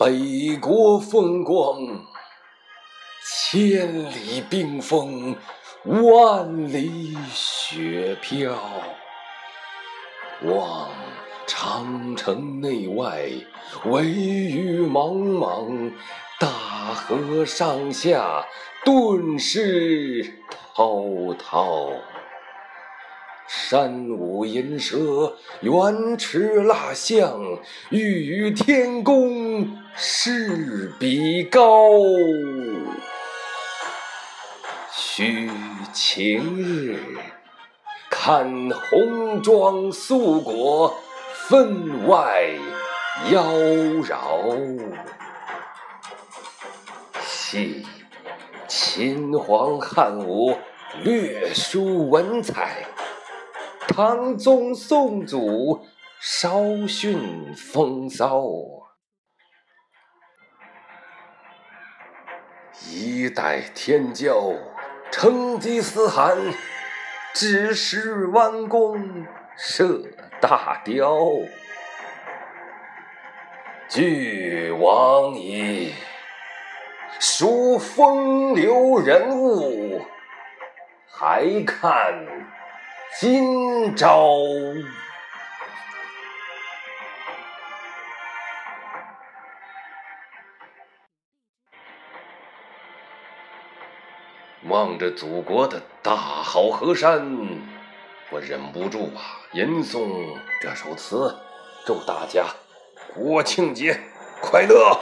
北国风光，千里冰封，万里雪飘。望长城内外，惟余莽莽；大河上下，顿失滔滔。山舞银蛇，原驰蜡象，欲与天公试比高。须晴日，看红装素裹，分外妖娆。惜秦皇汉武，略输文采。唐宗宋祖，稍逊风骚。一代天骄，成吉思汗，只识弯弓射大雕。俱往矣，数风流人物，还看。今朝，望着祖国的大好河山，我忍不住啊，吟诵这首词，祝大家国庆节快乐！